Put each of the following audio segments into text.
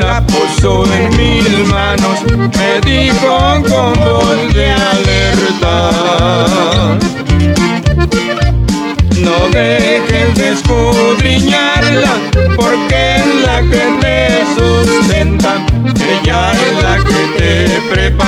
la puso en mis manos, me dijo con voz de alerta. No dejes de escudriñarla, porque es la que te sustenta. Ella es la que te prepara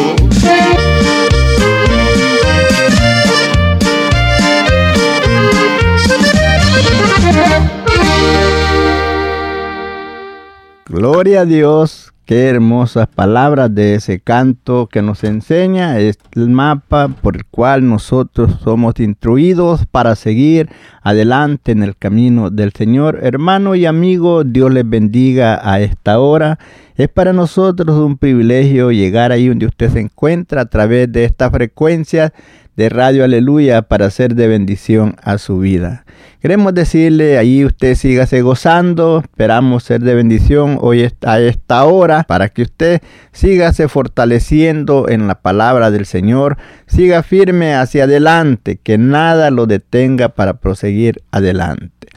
Gloria a Dios, qué hermosas palabras de ese canto que nos enseña, es el mapa por el cual nosotros somos instruidos para seguir adelante en el camino del Señor. Hermano y amigo, Dios les bendiga a esta hora. Es para nosotros un privilegio llegar ahí donde usted se encuentra a través de esta frecuencia de Radio Aleluya para ser de bendición a su vida. Queremos decirle, ahí usted sígase gozando, esperamos ser de bendición hoy a esta hora para que usted sígase fortaleciendo en la palabra del Señor, siga firme hacia adelante, que nada lo detenga para proseguir adelante.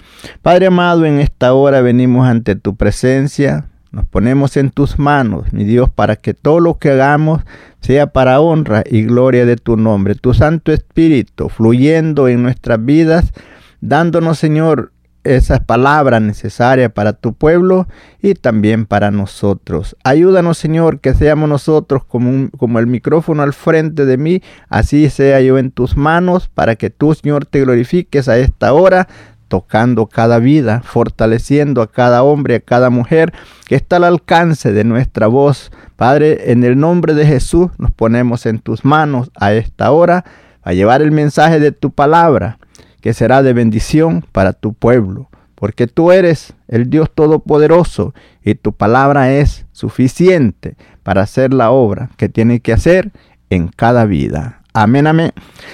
Padre amado, en esta hora venimos ante tu presencia, nos ponemos en tus manos, mi Dios, para que todo lo que hagamos sea para honra y gloria de tu nombre. Tu Santo Espíritu fluyendo en nuestras vidas, dándonos, Señor, esas palabras necesarias para tu pueblo y también para nosotros. Ayúdanos, Señor, que seamos nosotros como, como el micrófono al frente de mí, así sea yo en tus manos, para que tú, Señor, te glorifiques a esta hora tocando cada vida, fortaleciendo a cada hombre, a cada mujer que está al alcance de nuestra voz. Padre, en el nombre de Jesús nos ponemos en tus manos a esta hora a llevar el mensaje de tu palabra, que será de bendición para tu pueblo, porque tú eres el Dios Todopoderoso y tu palabra es suficiente para hacer la obra que tiene que hacer en cada vida. Amén, amén.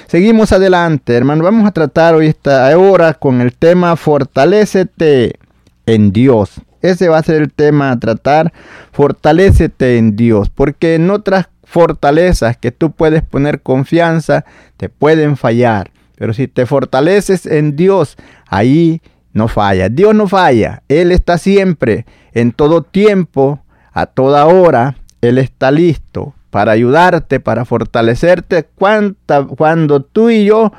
Seguimos adelante, hermano. Vamos a tratar hoy esta hora con el tema Fortalécete en Dios. Ese va a ser el tema a tratar. Fortalécete en Dios. Porque en otras fortalezas que tú puedes poner confianza, te pueden fallar. Pero si te fortaleces en Dios, ahí no falla. Dios no falla. Él está siempre, en todo tiempo, a toda hora. Él está listo para ayudarte, para fortalecerte, cuanta, cuando tú y yo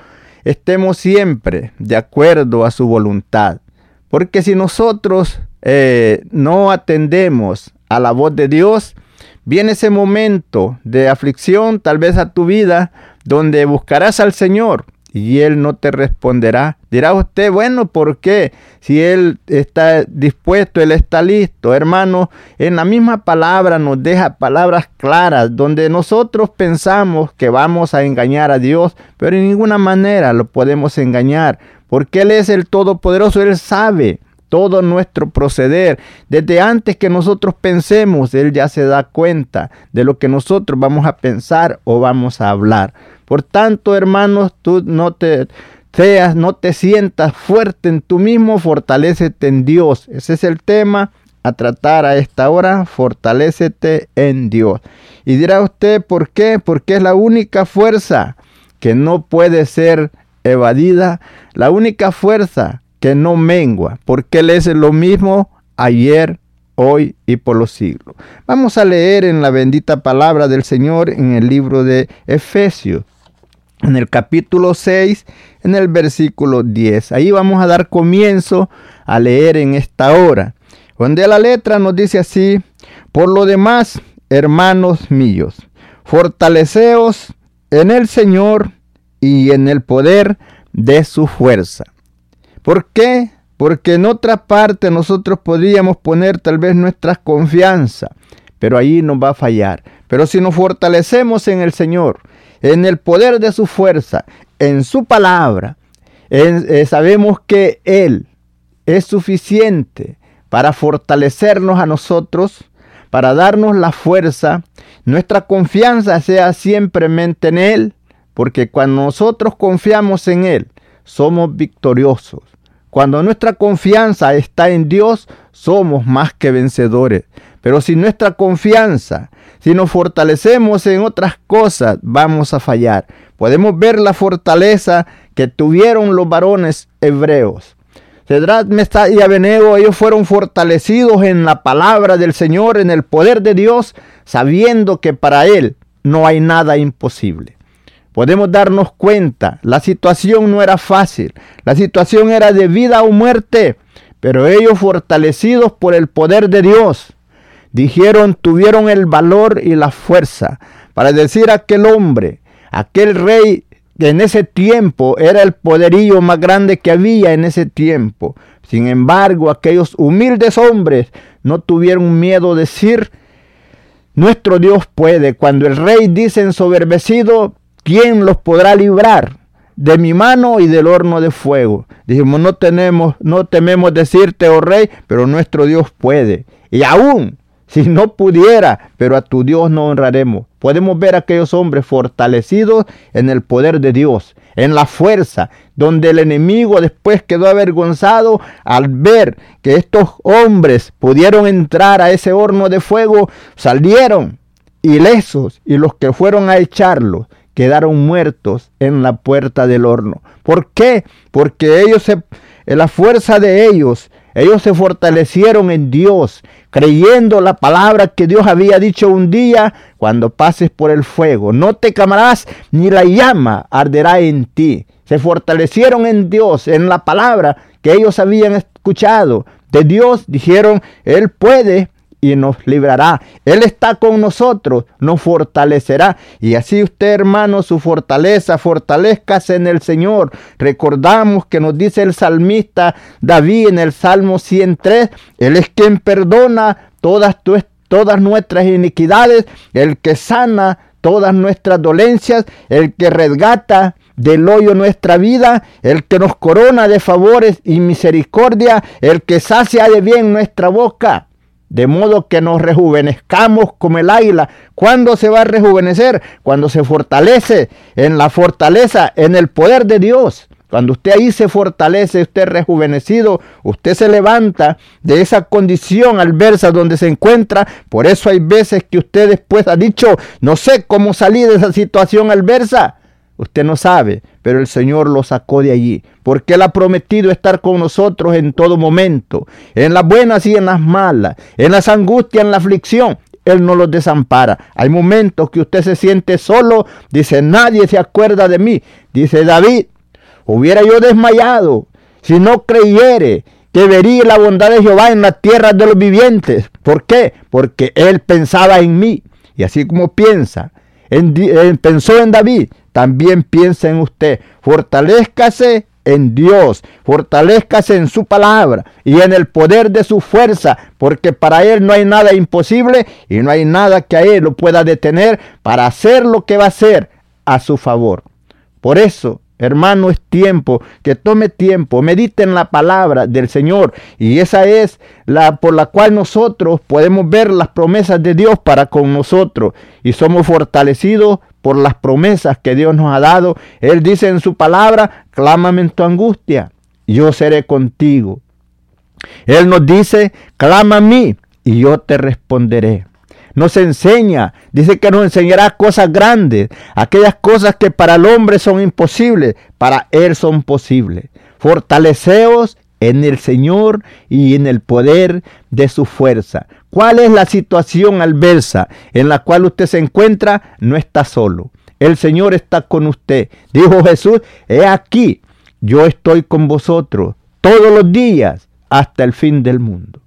estemos siempre de acuerdo a su voluntad. Porque si nosotros eh, no atendemos a la voz de Dios, viene ese momento de aflicción tal vez a tu vida donde buscarás al Señor y él no te responderá. Dirá usted, bueno, ¿por qué? Si él está dispuesto, él está listo. Hermano, en la misma palabra nos deja palabras claras donde nosotros pensamos que vamos a engañar a Dios, pero en ninguna manera lo podemos engañar, porque Él es el Todopoderoso, Él sabe todo nuestro proceder. Desde antes que nosotros pensemos, Él ya se da cuenta de lo que nosotros vamos a pensar o vamos a hablar. Por tanto, hermanos, tú no te seas, no te sientas fuerte en tú mismo, fortalecete en Dios. Ese es el tema a tratar a esta hora, fortalecete en Dios. Y dirá usted, ¿por qué? Porque es la única fuerza que no puede ser evadida, la única fuerza que no mengua, porque Él es lo mismo ayer, hoy y por los siglos. Vamos a leer en la bendita palabra del Señor en el libro de Efesios, en el capítulo 6, en el versículo 10. Ahí vamos a dar comienzo a leer en esta hora, donde la letra nos dice así, por lo demás, hermanos míos, fortaleceos en el Señor y en el poder de su fuerza ¿Por qué? Porque en otra parte nosotros podríamos poner tal vez nuestra confianza, pero ahí nos va a fallar. Pero si nos fortalecemos en el Señor, en el poder de su fuerza, en su palabra, eh, sabemos que Él es suficiente para fortalecernos a nosotros, para darnos la fuerza, nuestra confianza sea siempre en Él, porque cuando nosotros confiamos en Él, somos victoriosos. Cuando nuestra confianza está en Dios, somos más que vencedores. Pero si nuestra confianza, si nos fortalecemos en otras cosas, vamos a fallar. Podemos ver la fortaleza que tuvieron los varones hebreos. Cedrat, Mestad y Abenego, ellos fueron fortalecidos en la palabra del Señor, en el poder de Dios, sabiendo que para Él no hay nada imposible podemos darnos cuenta, la situación no era fácil, la situación era de vida o muerte, pero ellos fortalecidos por el poder de Dios, dijeron, tuvieron el valor y la fuerza para decir a aquel hombre, aquel rey que en ese tiempo era el poderío más grande que había en ese tiempo. Sin embargo, aquellos humildes hombres no tuvieron miedo de decir, nuestro Dios puede. Cuando el rey dice ensoberbecido, ¿quién los podrá librar de mi mano y del horno de fuego? Dijimos, no tenemos, no tememos decirte, oh rey, pero nuestro Dios puede. Y aún si no pudiera, pero a tu Dios no honraremos. Podemos ver a aquellos hombres fortalecidos en el poder de Dios, en la fuerza, donde el enemigo después quedó avergonzado al ver que estos hombres pudieron entrar a ese horno de fuego, salieron ilesos y los que fueron a echarlos quedaron muertos en la puerta del horno. ¿Por qué? Porque ellos, se, la fuerza de ellos, ellos se fortalecieron en Dios, creyendo la palabra que Dios había dicho un día, cuando pases por el fuego, no te quemarás ni la llama arderá en ti. Se fortalecieron en Dios, en la palabra que ellos habían escuchado. De Dios dijeron, Él puede y nos librará. Él está con nosotros, nos fortalecerá. Y así usted, hermano, su fortaleza, fortalezcase en el Señor. Recordamos que nos dice el salmista David en el Salmo 103, Él es quien perdona todas, todas nuestras iniquidades, el que sana todas nuestras dolencias, el que resgata del hoyo nuestra vida, el que nos corona de favores y misericordia, el que sacia de bien nuestra boca de modo que nos rejuvenezcamos como el águila. ¿Cuándo se va a rejuvenecer? Cuando se fortalece en la fortaleza, en el poder de Dios. Cuando usted ahí se fortalece, usted rejuvenecido, usted se levanta de esa condición adversa donde se encuentra. Por eso hay veces que usted después ha dicho, no sé cómo salir de esa situación adversa. Usted no sabe, pero el Señor lo sacó de allí, porque Él ha prometido estar con nosotros en todo momento, en las buenas y en las malas, en las angustias, en la aflicción. Él no los desampara. Hay momentos que usted se siente solo, dice, nadie se acuerda de mí. Dice David, hubiera yo desmayado si no creyere que vería la bondad de Jehová en la tierra de los vivientes. ¿Por qué? Porque Él pensaba en mí. Y así como piensa, pensó en David, también piensa en usted. Fortalezcase en Dios, fortalezcase en su palabra y en el poder de su fuerza, porque para Él no hay nada imposible y no hay nada que a Él lo pueda detener para hacer lo que va a hacer a su favor. Por eso, hermano, es tiempo que tome tiempo, medite en la palabra del Señor y esa es la por la cual nosotros podemos ver las promesas de Dios para con nosotros y somos fortalecidos por las promesas que Dios nos ha dado. Él dice en su palabra, clámame en tu angustia, yo seré contigo. Él nos dice, clama a mí y yo te responderé. Nos enseña, dice que nos enseñará cosas grandes, aquellas cosas que para el hombre son imposibles, para Él son posibles. Fortaleceos en el Señor y en el poder de su fuerza. ¿Cuál es la situación adversa en la cual usted se encuentra? No está solo. El Señor está con usted. Dijo Jesús, he aquí, yo estoy con vosotros todos los días hasta el fin del mundo.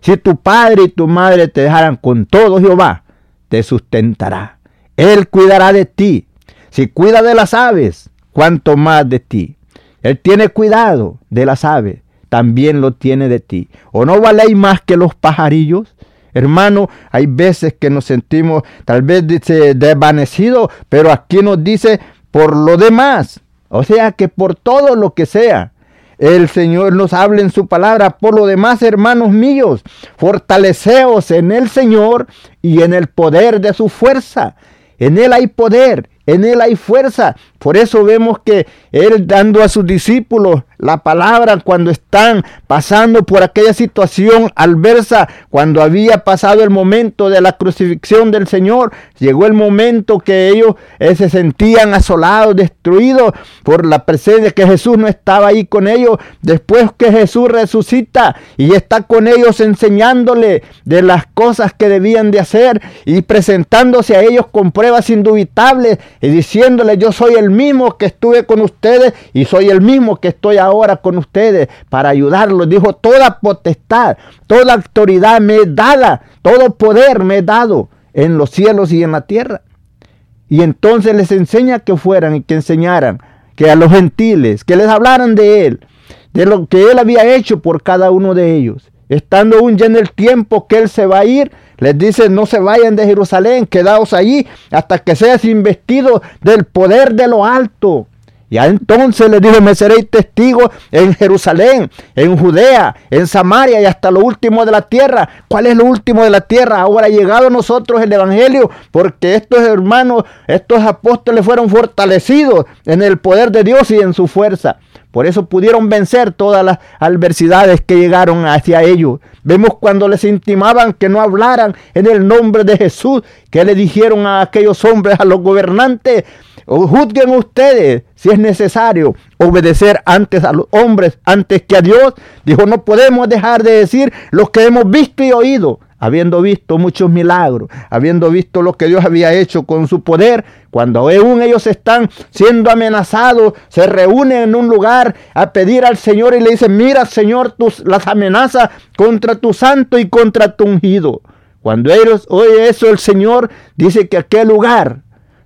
Si tu padre y tu madre te dejaran con todo Jehová, te sustentará. Él cuidará de ti. Si cuida de las aves, cuanto más de ti. Él tiene cuidado de las aves también lo tiene de ti. ¿O no valéis más que los pajarillos? Hermano, hay veces que nos sentimos tal vez desvanecidos, pero aquí nos dice por lo demás. O sea que por todo lo que sea. El Señor nos habla en su palabra. Por lo demás, hermanos míos, fortaleceos en el Señor y en el poder de su fuerza. En Él hay poder, en Él hay fuerza. Por eso vemos que Él dando a sus discípulos la palabra cuando están pasando por aquella situación adversa, cuando había pasado el momento de la crucifixión del Señor, llegó el momento que ellos eh, se sentían asolados, destruidos por la presencia que Jesús no estaba ahí con ellos. Después que Jesús resucita y está con ellos enseñándole de las cosas que debían de hacer y presentándose a ellos con pruebas indubitables y diciéndole yo soy el mismo que estuve con ustedes y soy el mismo que estoy ahora con ustedes para ayudarlos. Dijo, toda potestad, toda autoridad me es dada, todo poder me es dado en los cielos y en la tierra. Y entonces les enseña que fueran y que enseñaran, que a los gentiles, que les hablaran de Él, de lo que Él había hecho por cada uno de ellos. Estando aún ya en el tiempo que Él se va a ir, les dice, no se vayan de Jerusalén, quedaos allí hasta que seas investido del poder de lo alto. Y entonces les dijo, me seréis testigo en Jerusalén, en Judea, en Samaria y hasta lo último de la tierra. ¿Cuál es lo último de la tierra? Ahora ha llegado a nosotros el Evangelio, porque estos hermanos, estos apóstoles fueron fortalecidos en el poder de Dios y en su fuerza. Por eso pudieron vencer todas las adversidades que llegaron hacia ellos. Vemos cuando les intimaban que no hablaran en el nombre de Jesús, que le dijeron a aquellos hombres, a los gobernantes, juzguen ustedes si es necesario obedecer antes a los hombres, antes que a Dios. Dijo, no podemos dejar de decir lo que hemos visto y oído habiendo visto muchos milagros, habiendo visto lo que Dios había hecho con su poder, cuando aún ellos están siendo amenazados, se reúnen en un lugar a pedir al Señor y le dicen, mira Señor, tus, las amenazas contra tu santo y contra tu ungido. Cuando ellos oye eso, el Señor dice que aquel lugar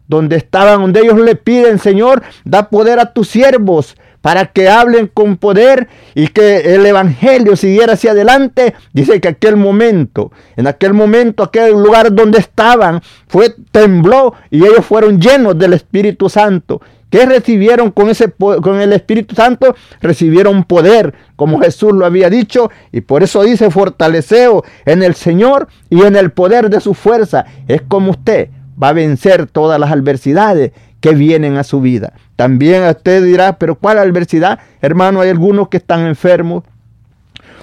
donde estaban, donde ellos le piden, Señor, da poder a tus siervos para que hablen con poder y que el Evangelio siguiera hacia adelante. Dice que aquel momento, en aquel momento, aquel lugar donde estaban, fue tembló y ellos fueron llenos del Espíritu Santo. ¿Qué recibieron con, ese, con el Espíritu Santo? Recibieron poder, como Jesús lo había dicho, y por eso dice fortaleceo en el Señor y en el poder de su fuerza. Es como usted va a vencer todas las adversidades que vienen a su vida. También usted dirá, pero ¿cuál adversidad? Hermano, hay algunos que están enfermos,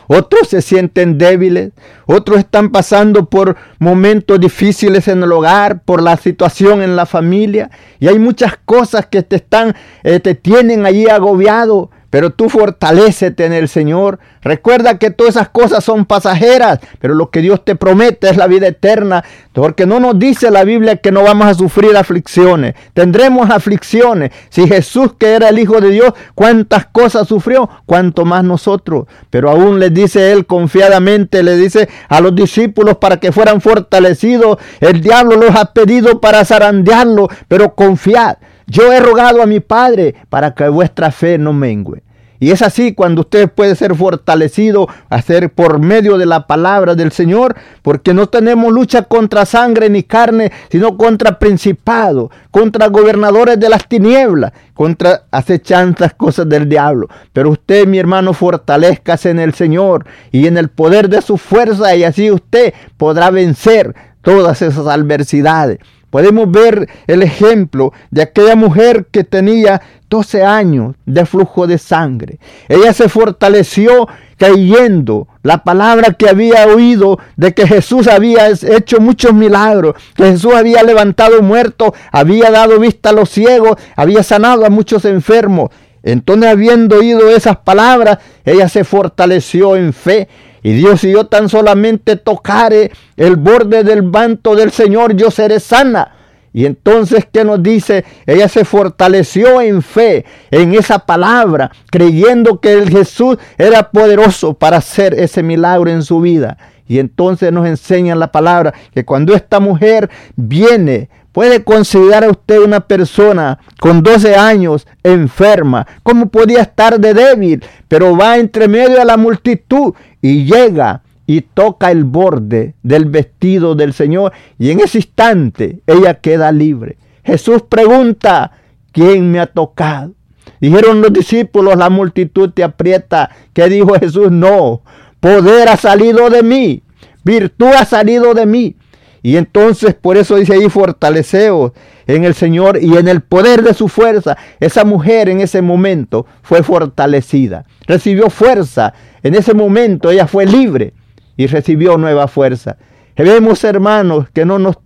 otros se sienten débiles, otros están pasando por momentos difíciles en el hogar, por la situación en la familia, y hay muchas cosas que te están, eh, te tienen allí agobiado, pero tú fortalecete en el Señor. Recuerda que todas esas cosas son pasajeras, pero lo que Dios te promete es la vida eterna. Porque no nos dice la Biblia que no vamos a sufrir aflicciones. Tendremos aflicciones. Si Jesús, que era el Hijo de Dios, cuántas cosas sufrió, cuanto más nosotros. Pero aún les dice él confiadamente, le dice a los discípulos para que fueran fortalecidos. El diablo los ha pedido para zarandearlo, pero confiad yo he rogado a mi Padre para que vuestra fe no mengue. Y es así cuando usted puede ser fortalecido, hacer por medio de la palabra del Señor, porque no tenemos lucha contra sangre ni carne, sino contra principados, contra gobernadores de las tinieblas, contra acechanzas cosas del diablo. Pero usted, mi hermano, fortalezcase en el Señor y en el poder de su fuerza, y así usted podrá vencer todas esas adversidades. Podemos ver el ejemplo de aquella mujer que tenía 12 años de flujo de sangre. Ella se fortaleció creyendo la palabra que había oído de que Jesús había hecho muchos milagros, que Jesús había levantado muertos, había dado vista a los ciegos, había sanado a muchos enfermos. Entonces, habiendo oído esas palabras, ella se fortaleció en fe y Dios, si yo tan solamente tocare el borde del manto del Señor, yo seré sana. Y entonces, ¿qué nos dice? Ella se fortaleció en fe, en esa palabra, creyendo que el Jesús era poderoso para hacer ese milagro en su vida. Y entonces nos enseña la palabra que cuando esta mujer viene Puede considerar a usted una persona con 12 años enferma, como podía estar de débil, pero va entre medio de la multitud y llega y toca el borde del vestido del Señor y en ese instante ella queda libre. Jesús pregunta, ¿quién me ha tocado? Dijeron los discípulos, la multitud te aprieta. ¿Qué dijo Jesús? No, poder ha salido de mí, virtud ha salido de mí. Y entonces por eso dice ahí fortaleceos en el Señor y en el poder de su fuerza. Esa mujer en ese momento fue fortalecida, recibió fuerza. En ese momento ella fue libre y recibió nueva fuerza. Vemos hermanos que no nos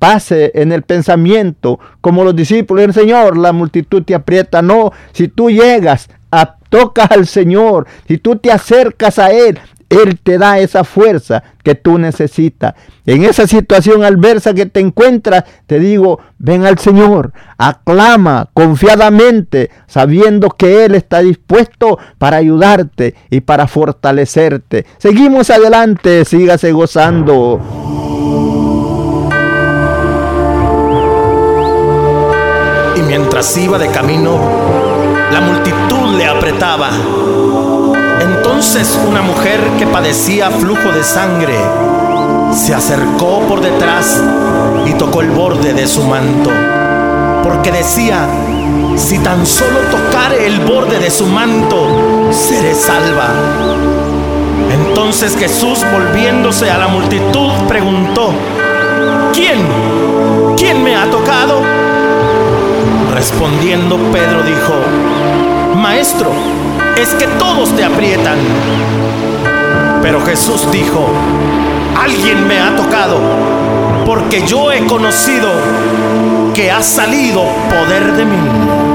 pase en el pensamiento como los discípulos del Señor, la multitud te aprieta. No, si tú llegas a tocas al Señor, si tú te acercas a Él, él te da esa fuerza que tú necesitas. En esa situación adversa que te encuentras, te digo, ven al Señor, aclama confiadamente, sabiendo que Él está dispuesto para ayudarte y para fortalecerte. Seguimos adelante, sígase gozando. Y mientras iba de camino, la multitud le apretaba entonces una mujer que padecía flujo de sangre se acercó por detrás y tocó el borde de su manto, porque decía, si tan solo tocare el borde de su manto, seré salva. Entonces Jesús, volviéndose a la multitud, preguntó, ¿quién? ¿quién me ha tocado? Respondiendo Pedro dijo, Maestro, es que todos te aprietan. Pero Jesús dijo, alguien me ha tocado, porque yo he conocido que ha salido poder de mí.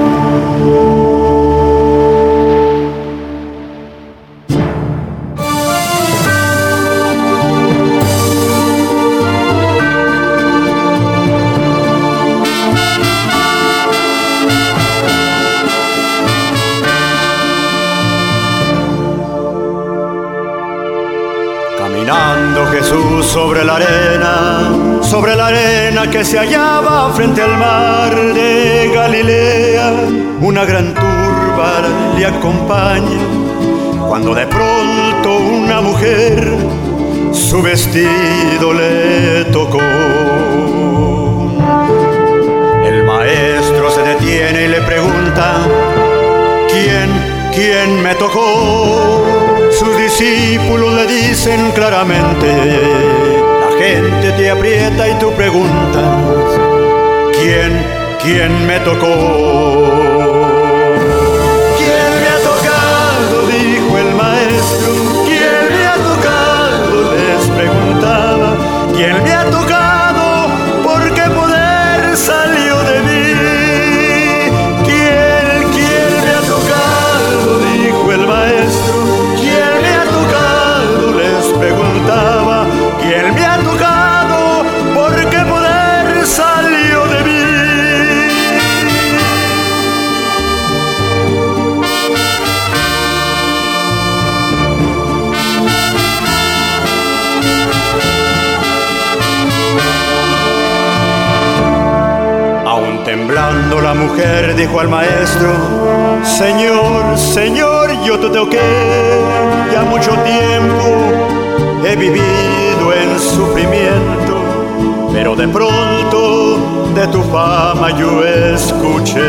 Sobre la arena, sobre la arena que se hallaba frente al mar de Galilea. Una gran turba le acompaña cuando de pronto una mujer su vestido le tocó. El maestro se detiene y le pregunta, ¿quién, quién me tocó? Sus discípulos le dicen claramente, gente te aprieta y tú preguntas, ¿quién, quién me tocó? ¿Quién me ha tocado? Dijo el maestro. ¿Quién me ha tocado? Les preguntaba. ¿Quién me ha tocado? La mujer dijo al maestro, Señor, Señor, yo te toqué ya mucho tiempo, he vivido en sufrimiento, pero de pronto de tu fama yo escuché.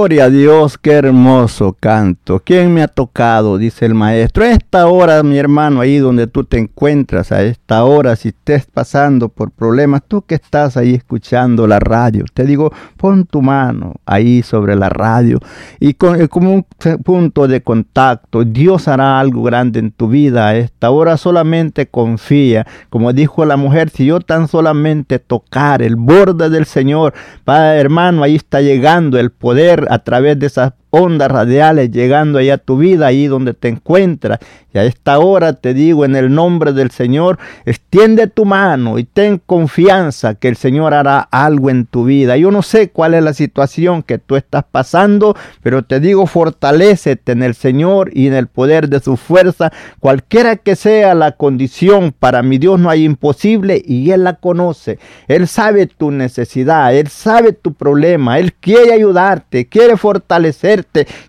Gloria a Dios, qué hermoso canto. ¿Quién me ha tocado? Dice el maestro. A esta hora, mi hermano, ahí donde tú te encuentras, a esta hora, si estés pasando por problemas, tú que estás ahí escuchando la radio, te digo, pon tu mano ahí sobre la radio y con, eh, como un punto de contacto, Dios hará algo grande en tu vida. A esta hora solamente confía. Como dijo la mujer, si yo tan solamente tocar el borde del Señor, Padre hermano, ahí está llegando el poder a través de esas ondas radiales llegando ahí a tu vida, ahí donde te encuentras. Y a esta hora te digo en el nombre del Señor, extiende tu mano y ten confianza que el Señor hará algo en tu vida. Yo no sé cuál es la situación que tú estás pasando, pero te digo, fortalecete en el Señor y en el poder de su fuerza, cualquiera que sea la condición. Para mi Dios no hay imposible y Él la conoce. Él sabe tu necesidad, Él sabe tu problema, Él quiere ayudarte, quiere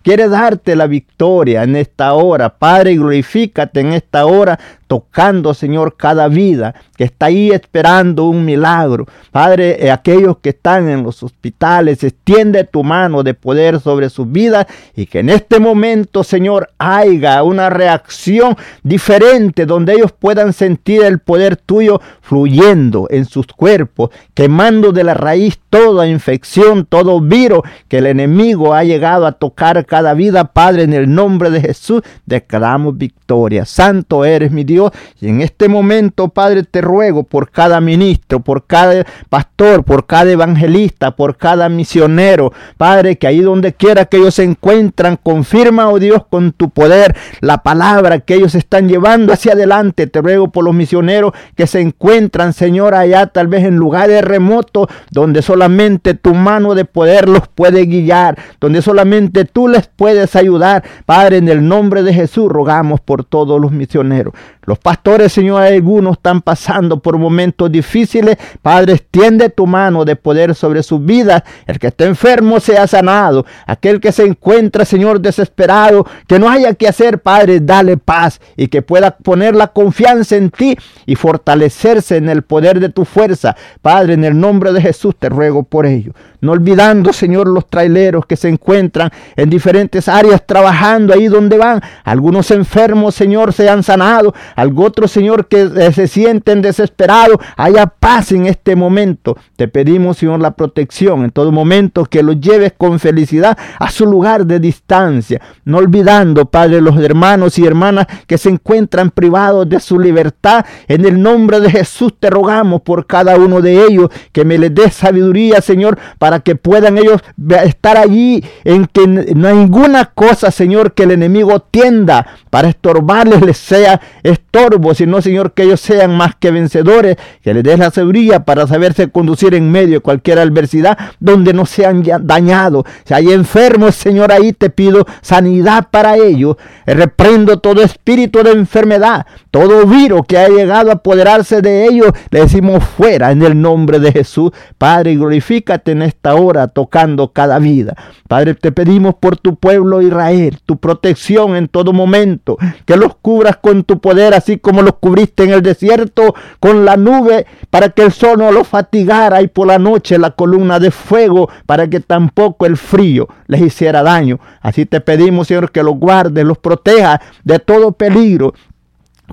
quiere darte la victoria en esta hora. Padre, glorifícate en esta hora tocando, Señor, cada vida que está ahí esperando un milagro. Padre, eh, aquellos que están en los hospitales, extiende tu mano de poder sobre sus vidas y que en este momento, Señor, haya una reacción diferente donde ellos puedan sentir el poder tuyo fluyendo en sus cuerpos, quemando de la raíz toda infección, todo virus que el enemigo ha llegado a tocar cada vida. Padre, en el nombre de Jesús, declaramos victoria. Santo eres mi Dios y en este momento, Padre, te ruego por cada ministro, por cada pastor, por cada evangelista, por cada misionero, Padre, que ahí donde quiera que ellos se encuentran, confirma, oh Dios, con tu poder la palabra que ellos están llevando hacia adelante. Te ruego por los misioneros que se encuentran, Señor, allá tal vez en lugares remotos, donde solamente tu mano de poder los puede guiar, donde solamente tú les puedes ayudar. Padre, en el nombre de Jesús rogamos por todos los misioneros. Los pastores, Señor, algunos están pasando por momentos difíciles. Padre, extiende tu mano de poder sobre sus vidas. El que esté enfermo sea sanado. Aquel que se encuentra, Señor, desesperado, que no haya que hacer, Padre, dale paz y que pueda poner la confianza en ti y fortalecerse en el poder de tu fuerza. Padre, en el nombre de Jesús te ruego por ello. No olvidando, Señor, los traileros que se encuentran en diferentes áreas trabajando ahí donde van. Algunos enfermos, Señor, se han sanado. Algo otro, Señor, que se sienten desesperados, haya paz en este momento. Te pedimos, Señor, la protección en todo momento, que los lleves con felicidad a su lugar de distancia, no olvidando, Padre, los hermanos y hermanas que se encuentran privados de su libertad. En el nombre de Jesús te rogamos por cada uno de ellos, que me les dé sabiduría, Señor, para que puedan ellos estar allí en que ninguna cosa, Señor, que el enemigo tienda para estorbarles, les sea estorbo, sino, Señor, que ellos sean más que vencedores, que les des la sabiduría para saberse conducir en medio de cualquier adversidad donde no sean dañados. Si hay enfermos, Señor, ahí te pido sanidad para ellos. Reprendo todo espíritu de enfermedad, todo virus que ha llegado a apoderarse de ellos, le decimos fuera en el nombre de Jesús. Padre, glorifícate en esta hora tocando cada vida. Padre, te pedimos por tu pueblo Israel, tu protección en todo momento, que los cubras con tu poder, así como los cubriste en el desierto con la nube, para que el sol no los fatigara y por la noche la columna de fuego, para que tampoco el frío les hiciera daño. Así te pedimos, Señor, que los guardes, los proteja de todo peligro,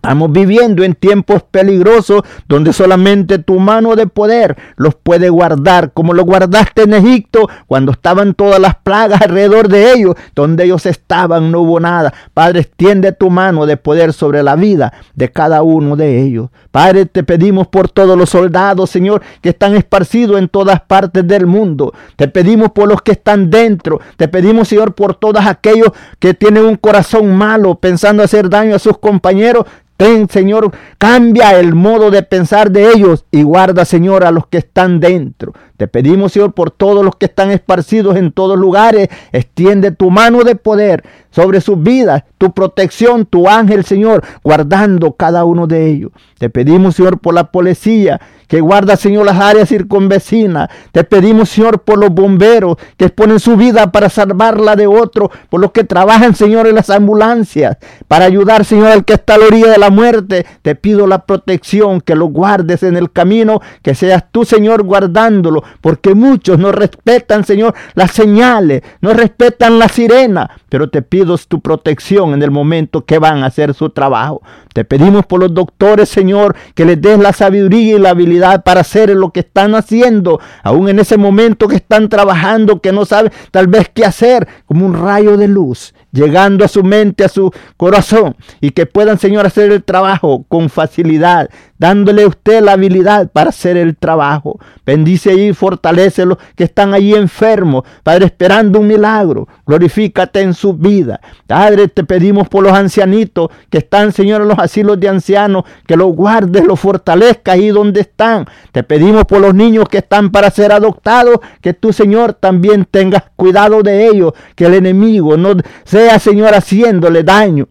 Estamos viviendo en tiempos peligrosos donde solamente tu mano de poder los puede guardar, como lo guardaste en Egipto cuando estaban todas las plagas alrededor de ellos, donde ellos estaban no hubo nada. Padre, extiende tu mano de poder sobre la vida de cada uno de ellos. Padre, te pedimos por todos los soldados, Señor, que están esparcidos en todas partes del mundo. Te pedimos por los que están dentro. Te pedimos, Señor, por todos aquellos que tienen un corazón malo pensando hacer daño a sus compañeros Ten, Señor, cambia el modo de pensar de ellos y guarda, Señor, a los que están dentro. Te pedimos, Señor, por todos los que están esparcidos en todos lugares. Extiende tu mano de poder sobre sus vidas, tu protección, tu ángel, Señor, guardando cada uno de ellos. Te pedimos, Señor, por la policía que guarda, Señor, las áreas circunvecinas. Te pedimos, Señor, por los bomberos que exponen su vida para salvarla de otro, por los que trabajan, Señor, en las ambulancias, para ayudar, Señor, al que está a la orilla de la muerte. Te pido la protección, que lo guardes en el camino, que seas tú, Señor, guardándolo, porque muchos no respetan, Señor, las señales, no respetan la sirena, pero te pido tu protección en el momento que van a hacer su trabajo. Te pedimos por los doctores, Señor, que les des la sabiduría y la habilidad para hacer lo que están haciendo, aún en ese momento que están trabajando, que no saben tal vez qué hacer, como un rayo de luz llegando a su mente, a su corazón, y que puedan, Señor, hacer el trabajo con facilidad, dándole a usted la habilidad para hacer el trabajo. Bendice y fortalece los que están allí enfermos, Padre, esperando un milagro. Glorifícate en su vida. Padre, te pedimos por los ancianitos que están, Señor, en los asilos de ancianos, que los guardes, los fortalezcas ahí donde están. Te pedimos por los niños que están para ser adoptados, que tú, Señor, también tengas cuidado de ellos, que el enemigo no sea, Señor, haciéndole daño.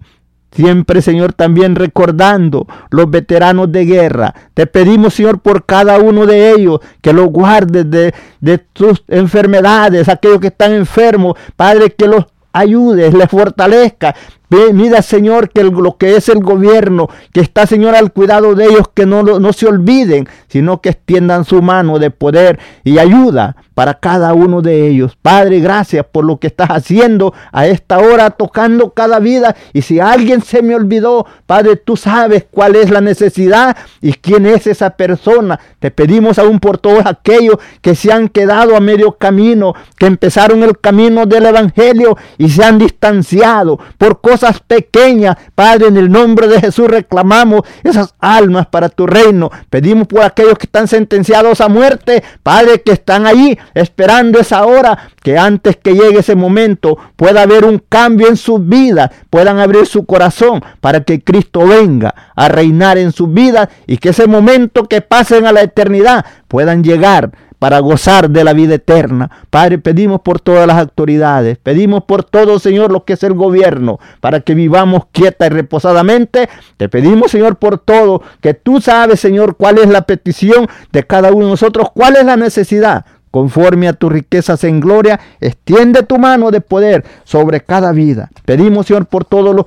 Siempre, Señor, también recordando los veteranos de guerra. Te pedimos, Señor, por cada uno de ellos, que los guardes de, de tus enfermedades, aquellos que están enfermos. Padre, que los ayudes, les fortalezca. Mira, Señor, que lo que es el gobierno, que está, Señor, al cuidado de ellos, que no, no se olviden, sino que extiendan su mano de poder y ayuda para cada uno de ellos. Padre, gracias por lo que estás haciendo a esta hora, tocando cada vida. Y si alguien se me olvidó, Padre, tú sabes cuál es la necesidad y quién es esa persona. Te pedimos aún por todos aquellos que se han quedado a medio camino, que empezaron el camino del Evangelio y se han distanciado por cosas pequeñas. Padre, en el nombre de Jesús reclamamos esas almas para tu reino. Pedimos por aquellos que están sentenciados a muerte, Padre, que están ahí esperando esa hora que antes que llegue ese momento pueda haber un cambio en sus vidas, puedan abrir su corazón para que Cristo venga a reinar en sus vidas y que ese momento que pasen a la eternidad puedan llegar para gozar de la vida eterna. Padre, pedimos por todas las autoridades, pedimos por todo, Señor, lo que es el gobierno, para que vivamos quieta y reposadamente. Te pedimos, Señor, por todo, que tú sabes, Señor, cuál es la petición de cada uno de nosotros, cuál es la necesidad conforme a tus riquezas en gloria, extiende tu mano de poder sobre cada vida. Pedimos, Señor, por todos los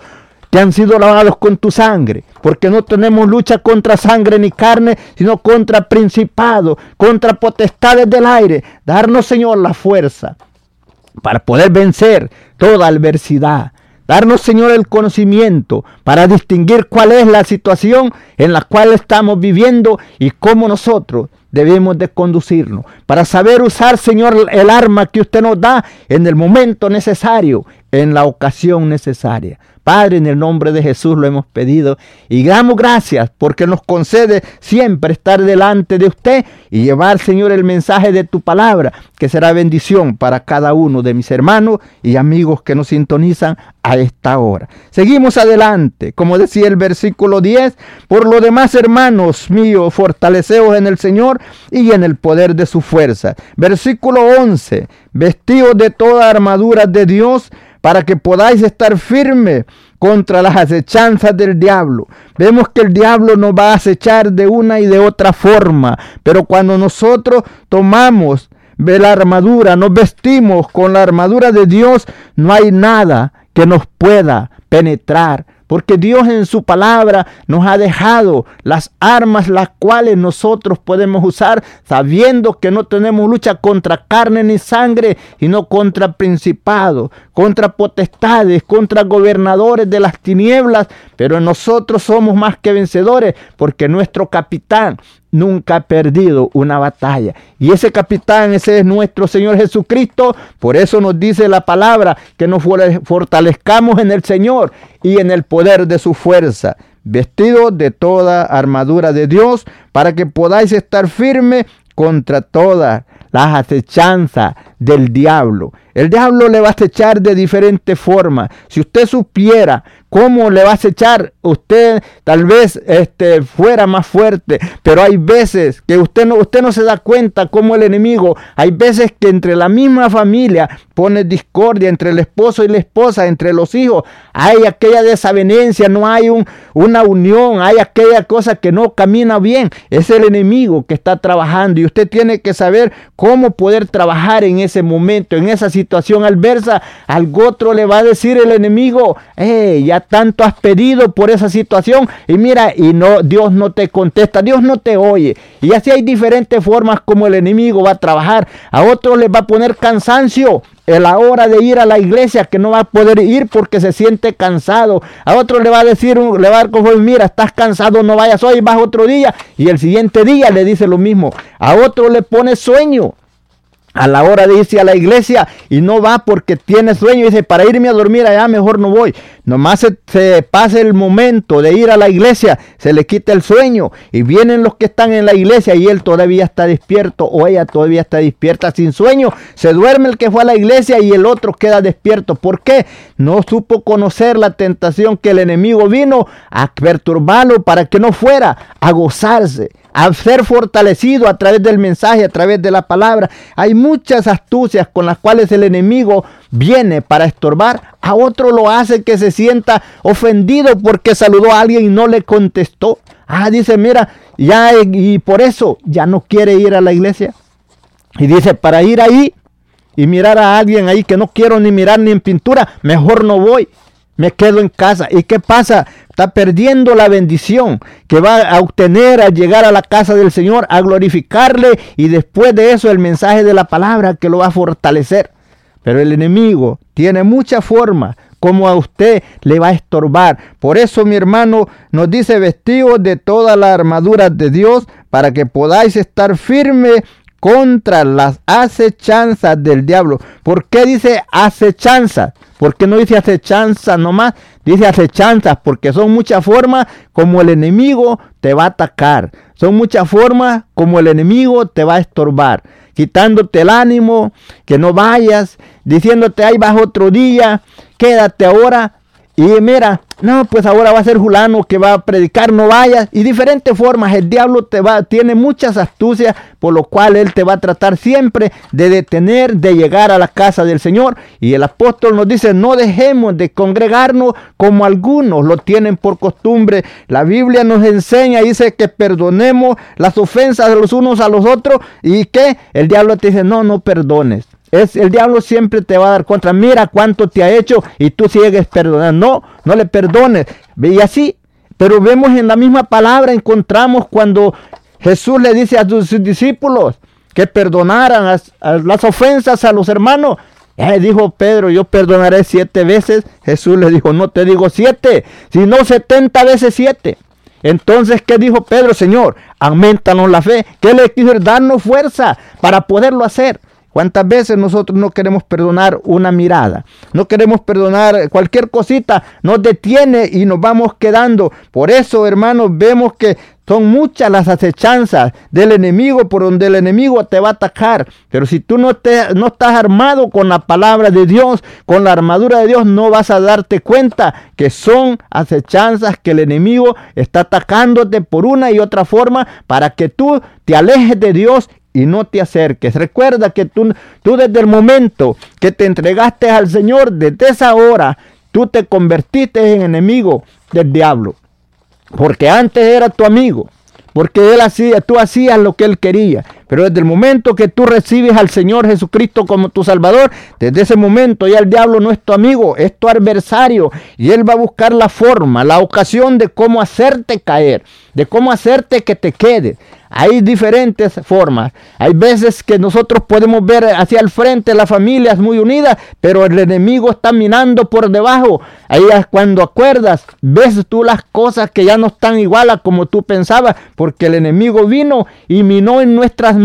que han sido lavados con tu sangre, porque no tenemos lucha contra sangre ni carne, sino contra principados, contra potestades del aire. Darnos, Señor, la fuerza para poder vencer toda adversidad. Darnos, Señor, el conocimiento para distinguir cuál es la situación en la cual estamos viviendo y cómo nosotros debemos de conducirnos. Para saber usar, Señor, el arma que usted nos da en el momento necesario, en la ocasión necesaria. Padre, en el nombre de Jesús lo hemos pedido y damos gracias porque nos concede siempre estar delante de usted y llevar, Señor, el mensaje de tu palabra, que será bendición para cada uno de mis hermanos y amigos que nos sintonizan a esta hora. Seguimos adelante, como decía el versículo 10, por lo demás, hermanos míos, fortaleceos en el Señor y en el poder de su fuerza. Versículo 11, vestidos de toda armadura de Dios, para que podáis estar firme contra las acechanzas del diablo. Vemos que el diablo nos va a acechar de una y de otra forma, pero cuando nosotros tomamos de la armadura, nos vestimos con la armadura de Dios, no hay nada que nos pueda penetrar, porque Dios en su palabra nos ha dejado las armas las cuales nosotros podemos usar sabiendo que no tenemos lucha contra carne ni sangre, sino contra principados, contra potestades, contra gobernadores de las tinieblas, pero nosotros somos más que vencedores porque nuestro capitán nunca ha perdido una batalla. Y ese capitán, ese es nuestro Señor Jesucristo. Por eso nos dice la palabra que nos fortalezcamos en el Señor y en el poder de su fuerza, vestidos de toda armadura de Dios, para que podáis estar firmes contra todas las acechanzas del diablo. El diablo le va a acechar de diferentes formas. Si usted supiera cómo le va a acechar, usted tal vez este, fuera más fuerte. Pero hay veces que usted no, usted no se da cuenta cómo el enemigo, hay veces que entre la misma familia pone discordia entre el esposo y la esposa, entre los hijos. Hay aquella desavenencia, no hay un, una unión, hay aquella cosa que no camina bien. Es el enemigo que está trabajando y usted tiene que saber cómo poder trabajar en ese momento, en esa situación adversa. Al otro le va a decir el enemigo, hey, ya tanto has pedido por esa situación y mira, y no, Dios no te contesta, Dios no te oye. Y así hay diferentes formas como el enemigo va a trabajar. A otros les va a poner cansancio la hora de ir a la iglesia que no va a poder ir porque se siente cansado. A otro le va a decir, le va a dar como, mira, estás cansado, no vayas hoy, vas otro día. Y el siguiente día le dice lo mismo. A otro le pone sueño a la hora de irse a la iglesia y no va porque tiene sueño dice, para irme a dormir allá mejor no voy. Nomás se, se pasa el momento de ir a la iglesia, se le quita el sueño y vienen los que están en la iglesia y él todavía está despierto o ella todavía está despierta sin sueño. Se duerme el que fue a la iglesia y el otro queda despierto. ¿Por qué? No supo conocer la tentación que el enemigo vino a perturbarlo para que no fuera a gozarse a ser fortalecido a través del mensaje, a través de la palabra. Hay muchas astucias con las cuales el enemigo viene para estorbar. A otro lo hace que se sienta ofendido porque saludó a alguien y no le contestó. Ah, dice, mira, ya y por eso ya no quiere ir a la iglesia. Y dice, para ir ahí y mirar a alguien ahí que no quiero ni mirar ni en pintura, mejor no voy me quedo en casa. ¿Y qué pasa? Está perdiendo la bendición que va a obtener al llegar a la casa del Señor, a glorificarle y después de eso el mensaje de la palabra que lo va a fortalecer. Pero el enemigo tiene mucha forma como a usted le va a estorbar. Por eso mi hermano nos dice vestidos de toda la armadura de Dios para que podáis estar firmes contra las acechanzas del diablo. ¿Por qué dice acechanzas? ¿Por qué no dice acechanza nomás? Dice acechanzas porque son muchas formas como el enemigo te va a atacar. Son muchas formas como el enemigo te va a estorbar. Quitándote el ánimo, que no vayas, diciéndote ahí vas otro día, quédate ahora. Y mira, no, pues ahora va a ser Julano que va a predicar, no vayas. Y diferentes formas, el diablo te va, tiene muchas astucias, por lo cual él te va a tratar siempre de detener, de llegar a la casa del Señor. Y el apóstol nos dice, no dejemos de congregarnos como algunos lo tienen por costumbre. La Biblia nos enseña, dice que perdonemos las ofensas de los unos a los otros. Y que el diablo te dice, no, no perdones. Es, el diablo siempre te va a dar contra. Mira cuánto te ha hecho y tú sigues perdonando. No, no le perdones. Y así, pero vemos en la misma palabra, encontramos cuando Jesús le dice a sus discípulos que perdonaran las, ofensas a los hermanos. Eh, dijo Pedro, yo perdonaré siete veces. Jesús le dijo, no te digo siete, sino setenta veces siete. Entonces, ¿qué dijo Pedro? Señor, aumentanos la fe. ¿Qué le quiso? Darnos fuerza para poderlo hacer. ¿Cuántas veces nosotros no queremos perdonar una mirada? No queremos perdonar cualquier cosita, nos detiene y nos vamos quedando. Por eso, hermanos, vemos que son muchas las acechanzas del enemigo por donde el enemigo te va a atacar. Pero si tú no, te, no estás armado con la palabra de Dios, con la armadura de Dios, no vas a darte cuenta que son acechanzas que el enemigo está atacándote por una y otra forma para que tú te alejes de Dios y no te acerques. Recuerda que tú, tú desde el momento que te entregaste al Señor, desde esa hora, tú te convertiste en enemigo del diablo. Porque antes era tu amigo. Porque él hacía, tú hacías lo que él quería. Pero desde el momento que tú recibes al Señor Jesucristo como tu Salvador, desde ese momento ya el diablo no es tu amigo, es tu adversario. Y él va a buscar la forma, la ocasión de cómo hacerte caer, de cómo hacerte que te quede. Hay diferentes formas. Hay veces que nosotros podemos ver hacia el frente las familias muy unidas, pero el enemigo está minando por debajo. Ahí es cuando acuerdas, ves tú las cosas que ya no están igual a como tú pensabas, porque el enemigo vino y minó en nuestras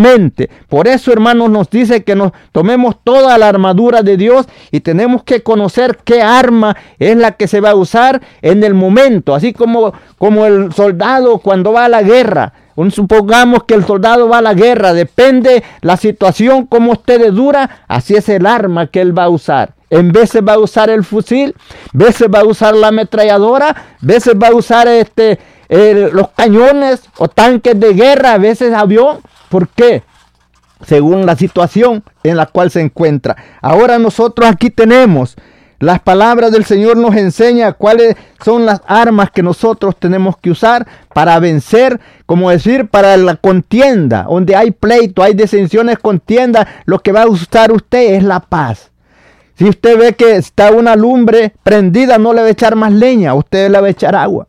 Por eso, hermanos, nos dice que nos tomemos toda la armadura de Dios y tenemos que conocer qué arma es la que se va a usar en el momento, así como, como el soldado cuando va a la guerra supongamos que el soldado va a la guerra, depende la situación, como usted dura, así es el arma que él va a usar. En veces va a usar el fusil, veces va a usar la ametralladora, veces va a usar este, los cañones o tanques de guerra, a veces avión. ¿Por qué? Según la situación en la cual se encuentra. Ahora nosotros aquí tenemos las palabras del Señor nos enseña cuáles son las armas que nosotros tenemos que usar para vencer, como decir, para la contienda, donde hay pleito, hay desensiones, contienda, lo que va a usar usted es la paz. Si usted ve que está una lumbre prendida, no le va a echar más leña, usted le va a echar agua.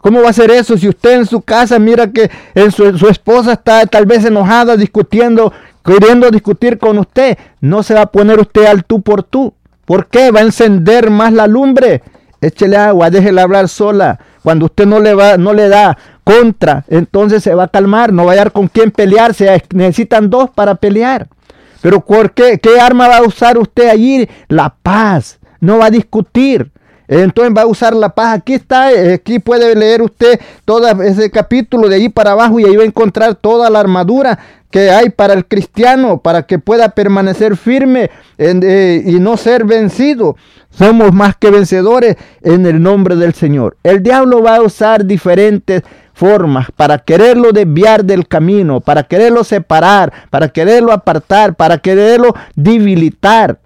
¿Cómo va a ser eso si usted en su casa mira que su, su, esposa está tal vez enojada, discutiendo, queriendo discutir con usted? No se va a poner usted al tú por tú. ¿Por qué? Va a encender más la lumbre. Échele agua, déjela hablar sola. Cuando usted no le, va, no le da contra, entonces se va a calmar. No va a hallar con quién pelearse. Necesitan dos para pelear. Pero ¿por qué? ¿Qué arma va a usar usted allí? La paz. No va a discutir. Entonces va a usar la paz. Aquí está, aquí puede leer usted todo ese capítulo de ahí para abajo y ahí va a encontrar toda la armadura que hay para el cristiano, para que pueda permanecer firme eh, y no ser vencido. Somos más que vencedores en el nombre del Señor. El diablo va a usar diferentes formas para quererlo desviar del camino, para quererlo separar, para quererlo apartar, para quererlo debilitar.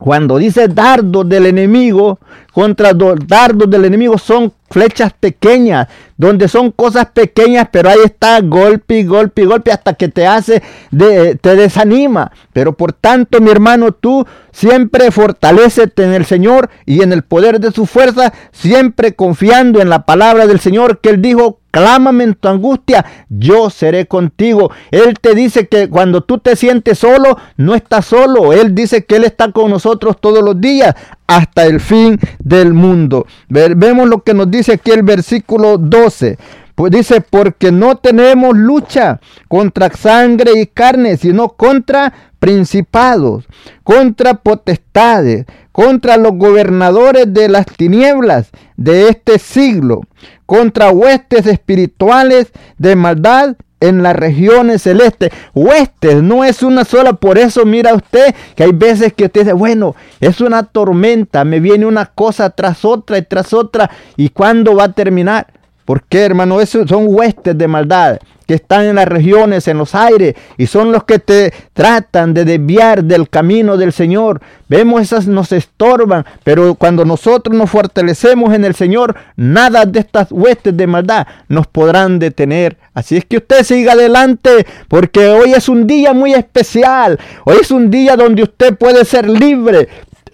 Cuando dice dardos del enemigo, contra dardos del enemigo son flechas pequeñas, donde son cosas pequeñas, pero ahí está golpe golpe golpe hasta que te hace, te desanima. Pero por tanto, mi hermano, tú siempre fortalecete en el Señor y en el poder de su fuerza, siempre confiando en la palabra del Señor que Él dijo, Clámame en tu angustia, yo seré contigo. Él te dice que cuando tú te sientes solo, no estás solo. Él dice que Él está con nosotros todos los días hasta el fin del mundo. Vemos lo que nos dice aquí el versículo 12. Pues dice, porque no tenemos lucha contra sangre y carne, sino contra principados, contra potestades, contra los gobernadores de las tinieblas de este siglo, contra huestes espirituales de maldad en las regiones celestes. Huestes no es una sola, por eso mira usted que hay veces que usted dice, bueno, es una tormenta, me viene una cosa tras otra y tras otra, ¿y cuándo va a terminar? ¿Por qué, hermano? Esos son huestes de maldad que están en las regiones, en los aires, y son los que te tratan de desviar del camino del Señor. Vemos esas nos estorban, pero cuando nosotros nos fortalecemos en el Señor, nada de estas huestes de maldad nos podrán detener. Así es que usted siga adelante, porque hoy es un día muy especial. Hoy es un día donde usted puede ser libre,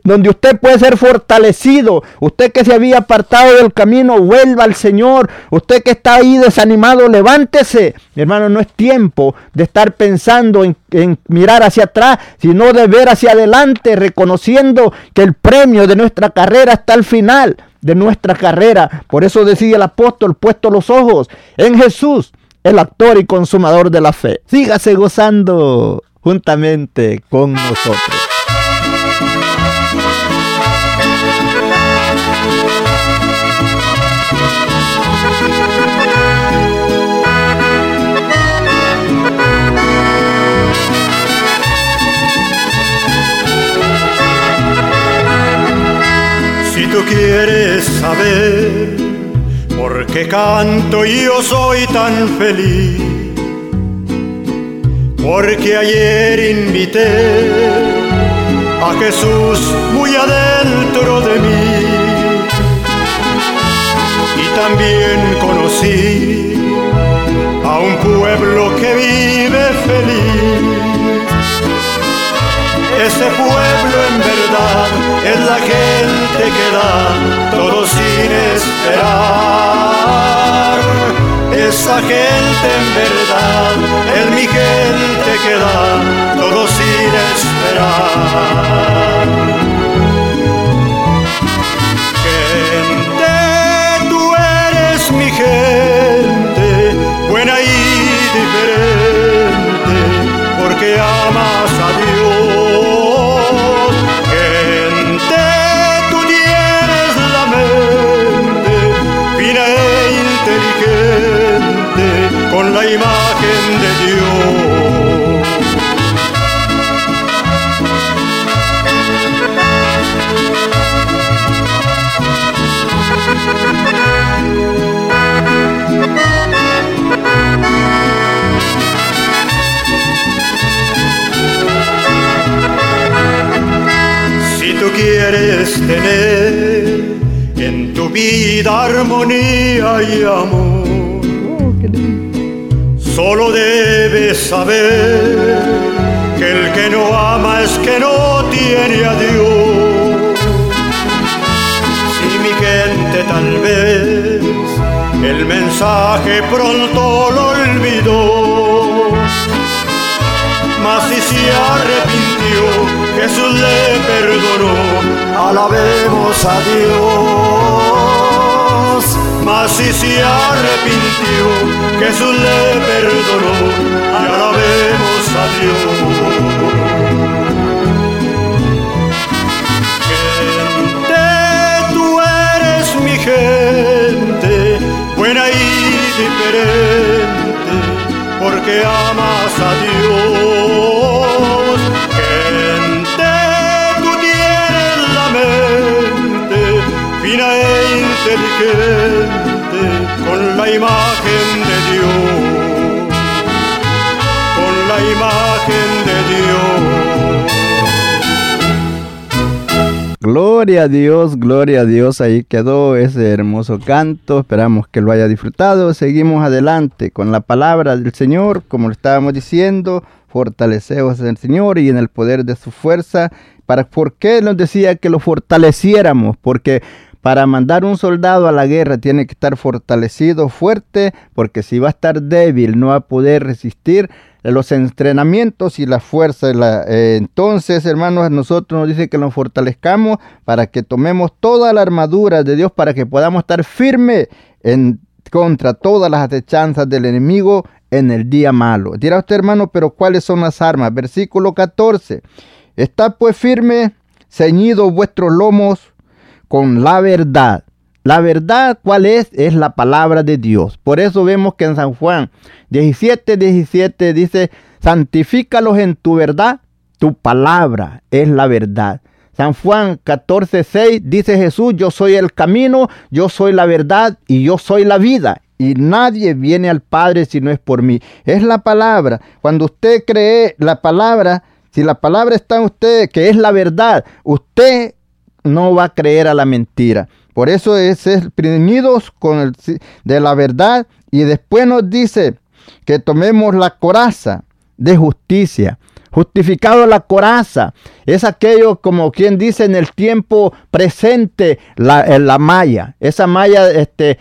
donde usted puede ser fortalecido. Usted que se había apartado del camino, vuelva al Señor. Usted que está ahí desanimado, levántese. Hermano, no es tiempo de estar pensando en, en mirar hacia atrás, sino de ver hacia adelante, reconociendo que el premio de nuestra carrera está al final de nuestra carrera. Por eso decía el apóstol, puesto los ojos en Jesús, el actor y consumador de la fe. Sígase gozando juntamente con nosotros. Quieres saber por qué canto y yo soy tan feliz, porque ayer invité a Jesús muy adentro de mí y también conocí a un pueblo que vive feliz. Ese pueblo en verdad es la gente que da todo sin esperar. Esa gente en verdad es mi gente que da todo sin esperar. Gente, tú eres mi gente, buena y diferente, porque amas con la imagen de Dios. Si tú quieres tener en tu vida armonía y amor, solo debes saber que el que no ama es que no tiene a Dios. Si mi gente tal vez el mensaje pronto lo olvidó, mas si se arrepintió, Jesús le perdonó, alabemos a Dios. Mas si se arrepintió, Jesús le perdonó, alabemos a Dios. Gente, tú eres mi gente, buena y diferente, porque amas con la imagen de Dios, con la imagen de Dios. Gloria a Dios, gloria a Dios. Ahí quedó ese hermoso canto. Esperamos que lo haya disfrutado. Seguimos adelante con la palabra del Señor. Como lo estábamos diciendo, fortaleceos en el Señor y en el poder de su fuerza. ¿Para, ¿Por qué nos decía que lo fortaleciéramos? Porque para mandar un soldado a la guerra tiene que estar fortalecido, fuerte, porque si va a estar débil no va a poder resistir los entrenamientos y la fuerza. La, eh, entonces, hermanos, nosotros nos dice que nos fortalezcamos para que tomemos toda la armadura de Dios para que podamos estar firmes en contra todas las acechanzas del enemigo en el día malo. Dirá usted, hermano, pero ¿cuáles son las armas? Versículo 14. Está pues firme, ceñidos vuestros lomos con la verdad. La verdad, ¿cuál es? Es la palabra de Dios. Por eso vemos que en San Juan 17, 17 dice, santifícalos en tu verdad, tu palabra es la verdad. San Juan 14, 6 dice Jesús, yo soy el camino, yo soy la verdad y yo soy la vida. Y nadie viene al Padre si no es por mí. Es la palabra. Cuando usted cree la palabra, si la palabra está en usted, que es la verdad, usted no va a creer a la mentira. Por eso es ser primidos con el de la verdad. Y después nos dice que tomemos la coraza de justicia. Justificado la coraza. Es aquello como quien dice en el tiempo presente la, la malla. Esa malla este,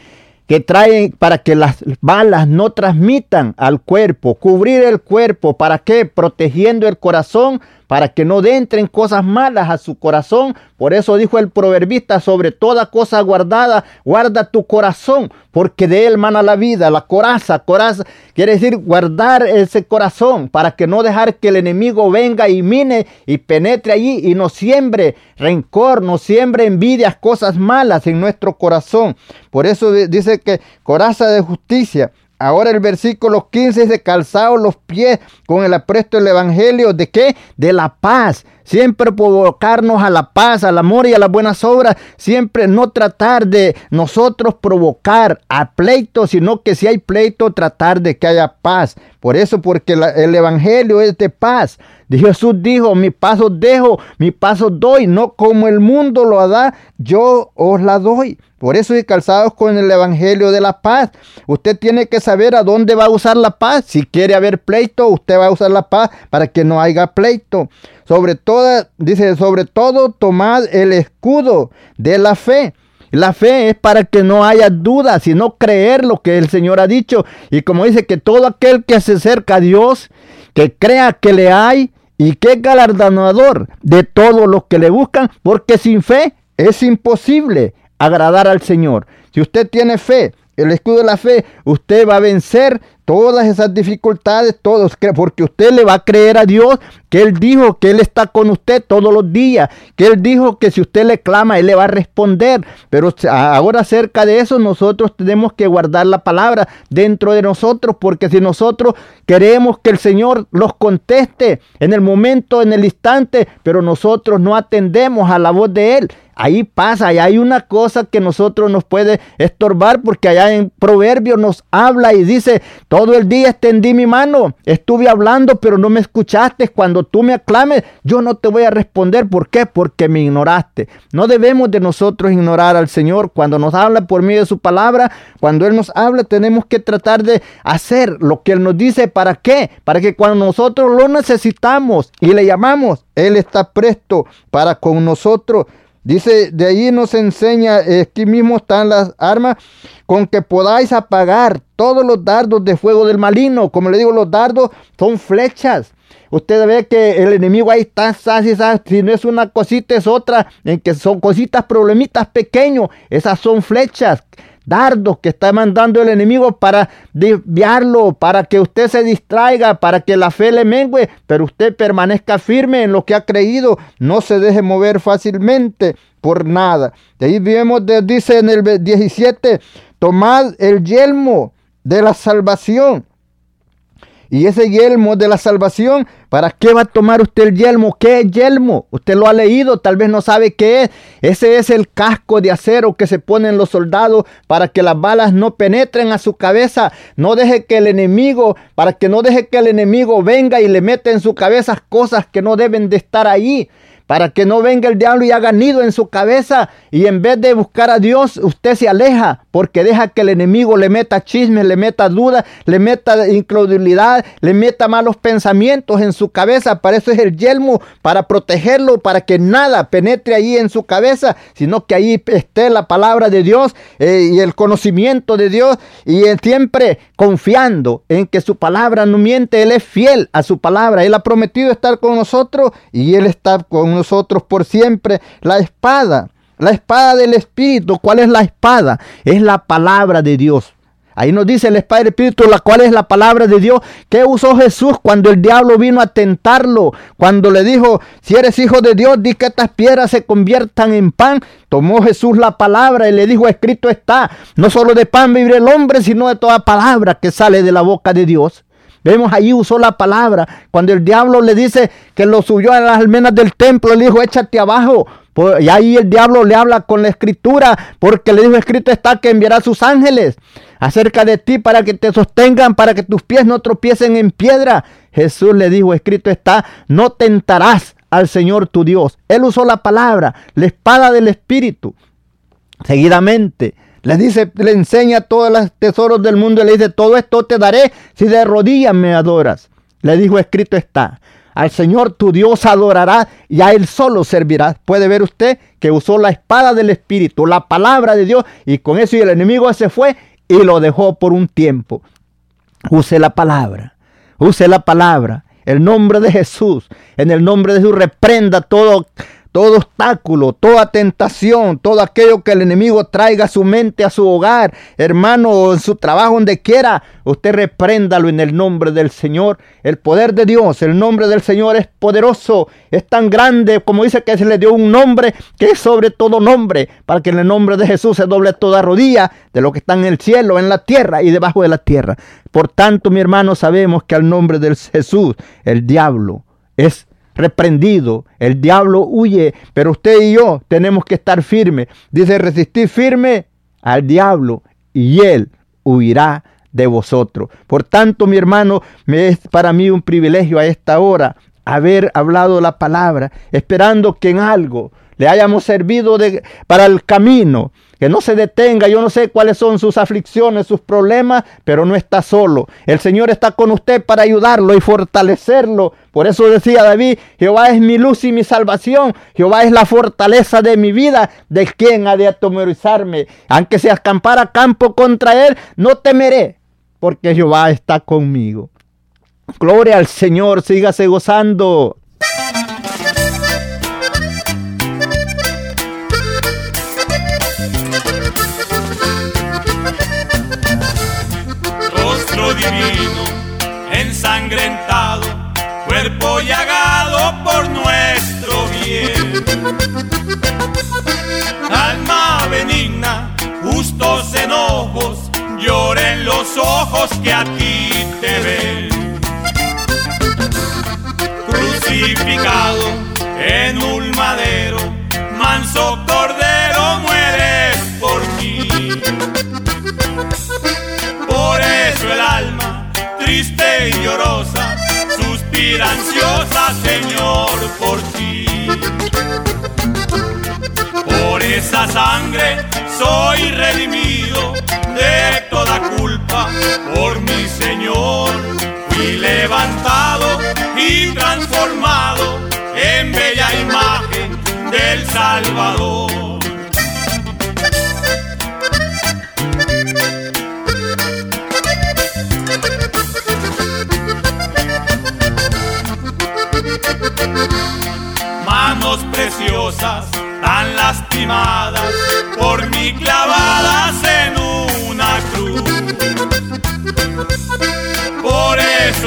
que traen para que las balas no transmitan al cuerpo. Cubrir el cuerpo. ¿Para qué? Protegiendo el corazón para que no entren cosas malas a su corazón. Por eso dijo el proverbista, sobre toda cosa guardada, guarda tu corazón, porque de él mana la vida, la coraza, coraza, quiere decir guardar ese corazón para que no dejar que el enemigo venga y mine y penetre allí y no siembre rencor, no siembre envidias, cosas malas en nuestro corazón. Por eso dice que coraza de justicia. Ahora el versículo 15 es de calzado los pies con el apresto del evangelio. ¿De qué? De la paz. Siempre provocarnos a la paz, al amor y a las buenas obras. Siempre no tratar de nosotros provocar a pleito, sino que si hay pleito, tratar de que haya paz. Por eso, porque el evangelio es de paz. Jesús dijo, mi paso dejo, mi paso doy, no como el mundo lo da, yo os la doy. Por eso y calzados con el Evangelio de la paz. Usted tiene que saber a dónde va a usar la paz. Si quiere haber pleito, usted va a usar la paz para que no haya pleito. Sobre todo, dice, sobre todo tomad el escudo de la fe. La fe es para que no haya duda, sino creer lo que el Señor ha dicho. Y como dice que todo aquel que se acerca a Dios, que crea que le hay y que es galardonador de todos los que le buscan, porque sin fe es imposible agradar al Señor. Si usted tiene fe, el escudo de la fe, usted va a vencer todas esas dificultades, todos, porque usted le va a creer a Dios que Él dijo que Él está con usted todos los días, que Él dijo que si usted le clama, Él le va a responder. Pero ahora acerca de eso, nosotros tenemos que guardar la palabra dentro de nosotros, porque si nosotros queremos que el Señor los conteste en el momento, en el instante, pero nosotros no atendemos a la voz de Él, Ahí pasa, y hay una cosa que nosotros nos puede estorbar porque allá en Proverbios nos habla y dice, todo el día extendí mi mano, estuve hablando pero no me escuchaste, cuando tú me aclames yo no te voy a responder, ¿por qué? Porque me ignoraste. No debemos de nosotros ignorar al Señor cuando nos habla por medio de su palabra, cuando Él nos habla tenemos que tratar de hacer lo que Él nos dice, ¿para qué? Para que cuando nosotros lo necesitamos y le llamamos, Él está presto para con nosotros Dice, de ahí nos enseña, aquí mismo están las armas con que podáis apagar todos los dardos de fuego del maligno. Como le digo, los dardos son flechas. Usted ve que el enemigo ahí está, si no es una cosita es otra, en que son cositas, problemitas pequeños. Esas son flechas dardos que está mandando el enemigo para desviarlo, para que usted se distraiga, para que la fe le mengue, pero usted permanezca firme en lo que ha creído, no se deje mover fácilmente por nada. De ahí vemos, dice en el 17, tomad el yelmo de la salvación y ese yelmo de la salvación, ¿para qué va a tomar usted el yelmo? ¿Qué es yelmo? Usted lo ha leído, tal vez no sabe qué es. Ese es el casco de acero que se ponen los soldados para que las balas no penetren a su cabeza. No deje que el enemigo, para que no deje que el enemigo venga y le meta en su cabeza cosas que no deben de estar ahí para que no venga el diablo y haga nido en su cabeza y en vez de buscar a Dios, usted se aleja porque deja que el enemigo le meta chismes, le meta dudas, le meta incredulidad, le meta malos pensamientos en su cabeza. Para eso es el yelmo, para protegerlo, para que nada penetre ahí en su cabeza, sino que ahí esté la palabra de Dios eh, y el conocimiento de Dios y siempre confiando en que su palabra no miente, Él es fiel a su palabra, Él ha prometido estar con nosotros y Él está con nosotros por siempre. La espada, la espada del Espíritu. ¿Cuál es la espada? Es la palabra de Dios. Ahí nos dice el del Espíritu, la cual es la palabra de Dios. ¿Qué usó Jesús cuando el diablo vino a tentarlo? Cuando le dijo, si eres hijo de Dios, di que estas piedras se conviertan en pan. Tomó Jesús la palabra y le dijo, escrito está, no solo de pan vive el hombre, sino de toda palabra que sale de la boca de Dios. Vemos ahí usó la palabra. Cuando el diablo le dice que lo subió a las almenas del templo, le dijo, échate abajo. Y ahí el diablo le habla con la escritura, porque le dijo, escrito está que enviará a sus ángeles acerca de ti para que te sostengan, para que tus pies no tropiecen en piedra. Jesús le dijo, escrito está, no tentarás al Señor tu Dios. Él usó la palabra, la espada del Espíritu. Seguidamente, le dice, le enseña todos los tesoros del mundo y le dice, todo esto te daré si de rodillas me adoras. Le dijo, escrito está. Al Señor tu Dios adorará y a Él solo servirás. Puede ver usted que usó la espada del Espíritu, la palabra de Dios, y con eso el enemigo se fue y lo dejó por un tiempo. Use la palabra, use la palabra, el nombre de Jesús. En el nombre de Jesús reprenda todo todo obstáculo, toda tentación, todo aquello que el enemigo traiga a su mente, a su hogar, hermano, o en su trabajo, donde quiera, usted repréndalo en el nombre del Señor. El poder de Dios, el nombre del Señor es poderoso, es tan grande, como dice que se le dio un nombre que es sobre todo nombre, para que en el nombre de Jesús se doble toda rodilla de lo que está en el cielo, en la tierra y debajo de la tierra. Por tanto, mi hermano, sabemos que al nombre del Jesús, el diablo es reprendido, el diablo huye, pero usted y yo tenemos que estar firmes. Dice, resistir firme al diablo y él huirá de vosotros. Por tanto, mi hermano, me es para mí un privilegio a esta hora haber hablado la palabra, esperando que en algo le hayamos servido de, para el camino, que no se detenga. Yo no sé cuáles son sus aflicciones, sus problemas, pero no está solo. El Señor está con usted para ayudarlo y fortalecerlo. Por eso decía David, Jehová es mi luz y mi salvación. Jehová es la fortaleza de mi vida. ¿De quien ha de atemorizarme? Aunque se acampara campo contra él, no temeré, porque Jehová está conmigo. Gloria al Señor, sígase gozando. Que a ti te ven. Crucificado en un madero, manso cordero mueres por mí. Por eso el alma, triste y llorosa, suspira ansiosa, Señor, por ti. Por esa sangre soy redimido de toda culpa, por mi Señor fui levantado y transformado en bella imagen del Salvador. Manos preciosas, tan lastimadas, por mí clavadas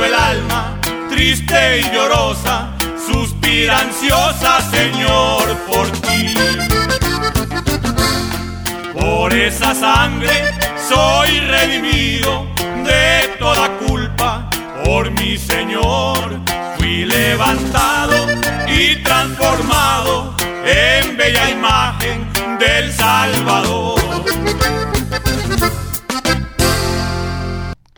El alma, triste y llorosa, suspira ansiosa, Señor, por ti. Por esa sangre soy redimido de toda culpa, por mi Señor fui levantado y transformado en bella imagen del Salvador.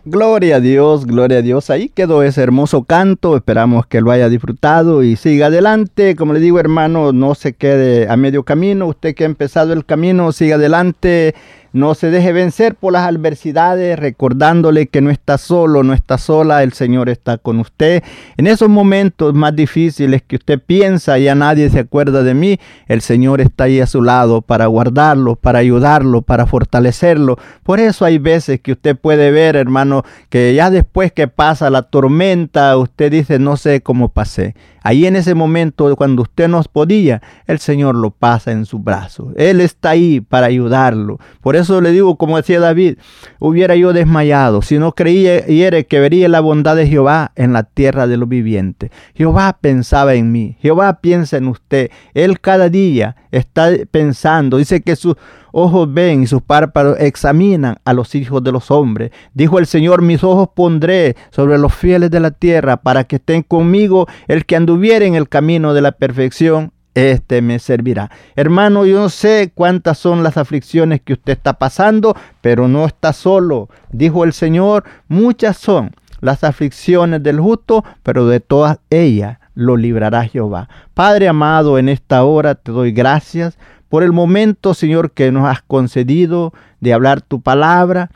Gloria a Dios, gloria a Dios. Ahí quedó ese hermoso canto. Esperamos que lo haya disfrutado y siga adelante. Como le digo, hermano, no se quede a medio camino. Usted que ha empezado el camino, siga adelante. No se deje vencer por las adversidades, recordándole que no está solo, no está sola, el Señor está con usted. En esos momentos más difíciles que usted piensa, ya nadie se acuerda de mí, el Señor está ahí a su lado para guardarlo, para ayudarlo, para fortalecerlo. Por eso hay veces que usted puede ver, hermano, que ya después que pasa la tormenta, usted dice, no sé cómo pasé. Ahí en ese momento, cuando usted nos podía, el Señor lo pasa en su brazo. Él está ahí para ayudarlo. Por eso le digo, como decía David, hubiera yo desmayado si no creía que vería la bondad de Jehová en la tierra de los vivientes. Jehová pensaba en mí. Jehová piensa en usted. Él cada día está pensando. Dice que sus ojos ven y sus párpados examinan a los hijos de los hombres. Dijo el Señor, mis ojos pondré sobre los fieles de la tierra para que estén conmigo el que anduviere en el camino de la perfección. Este me servirá. Hermano, yo no sé cuántas son las aflicciones que usted está pasando, pero no está solo. Dijo el Señor, muchas son las aflicciones del justo, pero de todas ellas lo librará Jehová. Padre amado, en esta hora te doy gracias por el momento, Señor, que nos has concedido de hablar tu palabra.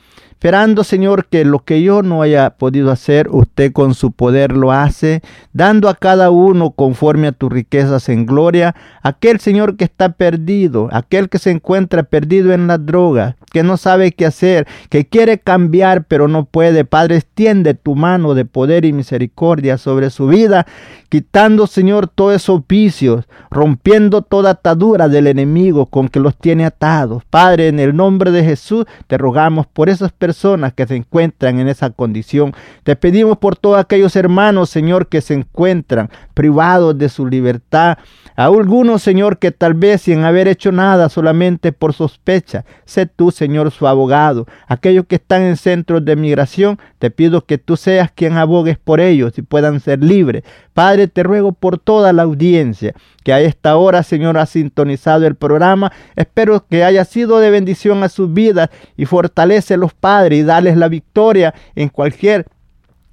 Esperando, Señor, que lo que yo no haya podido hacer, usted con su poder lo hace, dando a cada uno conforme a tus riquezas en gloria, aquel Señor que está perdido, aquel que se encuentra perdido en la droga, que no sabe qué hacer, que quiere cambiar pero no puede. Padre, extiende tu mano de poder y misericordia sobre su vida, quitando, Señor, todos esos vicios, rompiendo toda atadura del enemigo con que los tiene atados. Padre, en el nombre de Jesús, te rogamos por esas personas que se encuentran en esa condición. Te pedimos por todos aquellos hermanos, Señor, que se encuentran privados de su libertad. A algunos, Señor, que tal vez sin haber hecho nada, solamente por sospecha, sé tú, Señor, su abogado. Aquellos que están en centros de migración, te pido que tú seas quien abogues por ellos y puedan ser libres. Padre, te ruego por toda la audiencia que a esta hora, Señor, ha sintonizado el programa. Espero que haya sido de bendición a sus vidas y fortalece los padres y darles la victoria en cualquier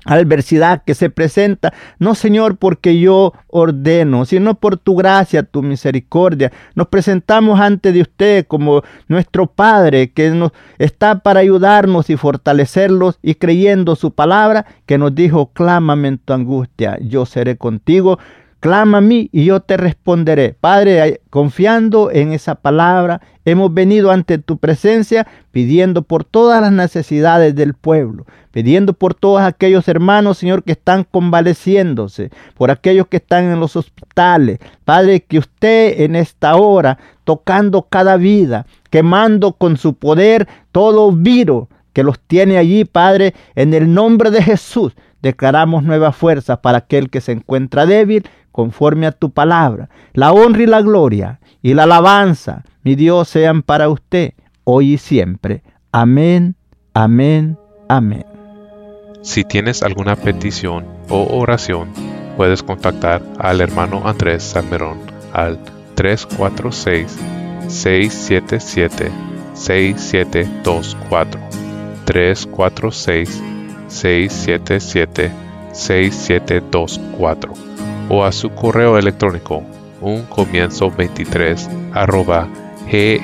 adversidad que se presenta, no Señor porque yo ordeno, sino por tu gracia, tu misericordia. Nos presentamos ante de usted como nuestro Padre que nos está para ayudarnos y fortalecerlos y creyendo su palabra que nos dijo, clámame en tu angustia, yo seré contigo. Clama a mí y yo te responderé. Padre, confiando en esa palabra, hemos venido ante tu presencia pidiendo por todas las necesidades del pueblo, pidiendo por todos aquellos hermanos, Señor, que están convaleciéndose, por aquellos que están en los hospitales. Padre, que usted en esta hora, tocando cada vida, quemando con su poder todo virus que los tiene allí, Padre, en el nombre de Jesús. Declaramos nueva fuerza para aquel que se encuentra débil conforme a tu palabra. La honra y la gloria y la alabanza, mi Dios, sean para usted hoy y siempre. Amén, amén, amén. Si tienes alguna petición o oración, puedes contactar al hermano Andrés Salmerón al 346-677-6724. 346-677-6724 o a su correo electrónico un comienzo 23 arroba gmail.com.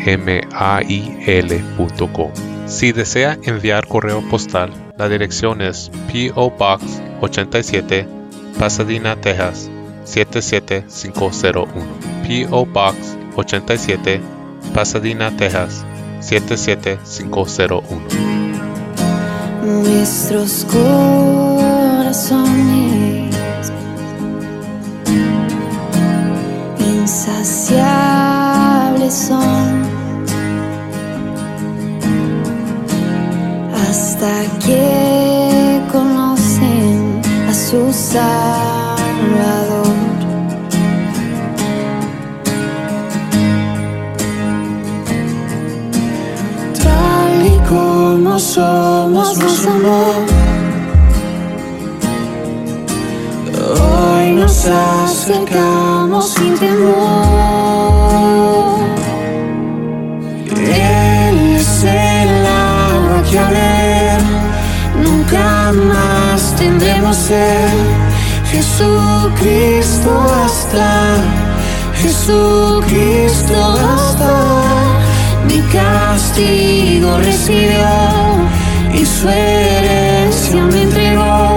Si desea enviar correo postal, la dirección es P.O. Box 87, Pasadena, Texas 77501. P.O. Box 87, Pasadena, Texas 77501. Nuestros corazones insaciables son hasta que conocen a su Salvador. Tal y como somos, nos amor. Acercamos sin temor. Él es el agua que a ver nunca más tendremos ser. Jesucristo hasta, Jesucristo hasta. Mi castigo recibió y su herencia me entregó.